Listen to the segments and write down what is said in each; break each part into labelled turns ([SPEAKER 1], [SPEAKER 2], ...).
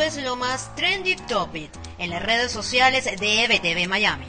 [SPEAKER 1] es lo más trendy topic en las redes sociales de EBTV Miami.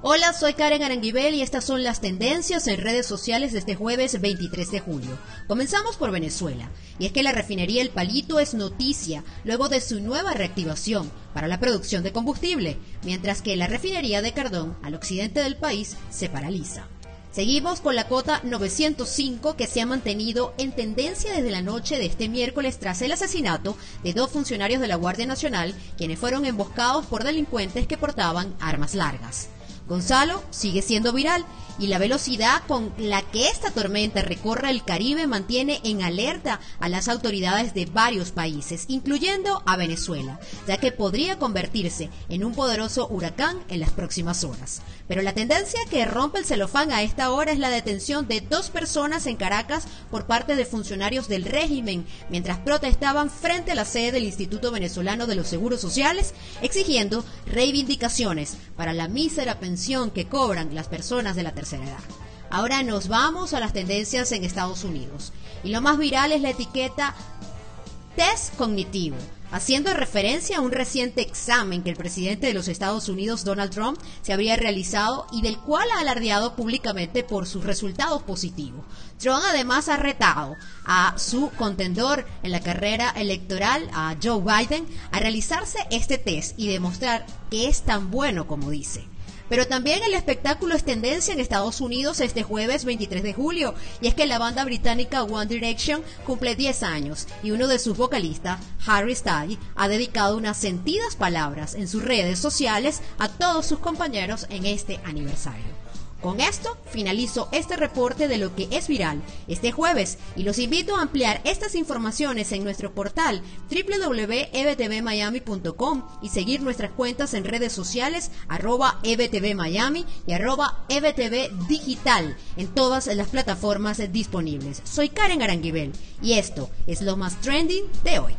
[SPEAKER 2] Hola, soy Karen Aranguibel y estas son las tendencias en redes sociales de este jueves 23 de julio. Comenzamos por Venezuela, y es que la refinería El Palito es noticia luego de su nueva reactivación para la producción de combustible, mientras que la refinería de Cardón, al occidente del país, se paraliza. Seguimos con la cota 905 que se ha mantenido en tendencia desde la noche de este miércoles tras el asesinato de dos funcionarios de la Guardia Nacional quienes fueron emboscados por delincuentes que portaban armas largas. Gonzalo sigue siendo viral y la velocidad con la que esta tormenta recorre el Caribe mantiene en alerta a las autoridades de varios países, incluyendo a Venezuela, ya que podría convertirse en un poderoso huracán en las próximas horas. Pero la tendencia que rompe el celofán a esta hora es la detención de dos personas en Caracas por parte de funcionarios del régimen mientras protestaban frente a la sede del Instituto Venezolano de los Seguros Sociales, exigiendo reivindicaciones para la mísera pensión que cobran las personas de la tercera edad. Ahora nos vamos a las tendencias en Estados Unidos. Y lo más viral es la etiqueta test cognitivo, haciendo referencia a un reciente examen que el presidente de los Estados Unidos, Donald Trump, se habría realizado y del cual ha alardeado públicamente por sus resultados positivos. Trump además ha retado a su contendor en la carrera electoral, a Joe Biden, a realizarse este test y demostrar que es tan bueno como dice. Pero también el espectáculo es tendencia en Estados Unidos este jueves 23 de julio, y es que la banda británica One Direction cumple 10 años y uno de sus vocalistas, Harry Styles, ha dedicado unas sentidas palabras en sus redes sociales a todos sus compañeros en este aniversario. Con esto finalizo este reporte de lo que es viral este jueves y los invito a ampliar estas informaciones en nuestro portal www.ebtvmiami.com y seguir nuestras cuentas en redes sociales arroba ebtvmiami y arroba ebtvdigital en todas las plataformas disponibles. Soy Karen Aranguibel y esto es lo más trending de hoy.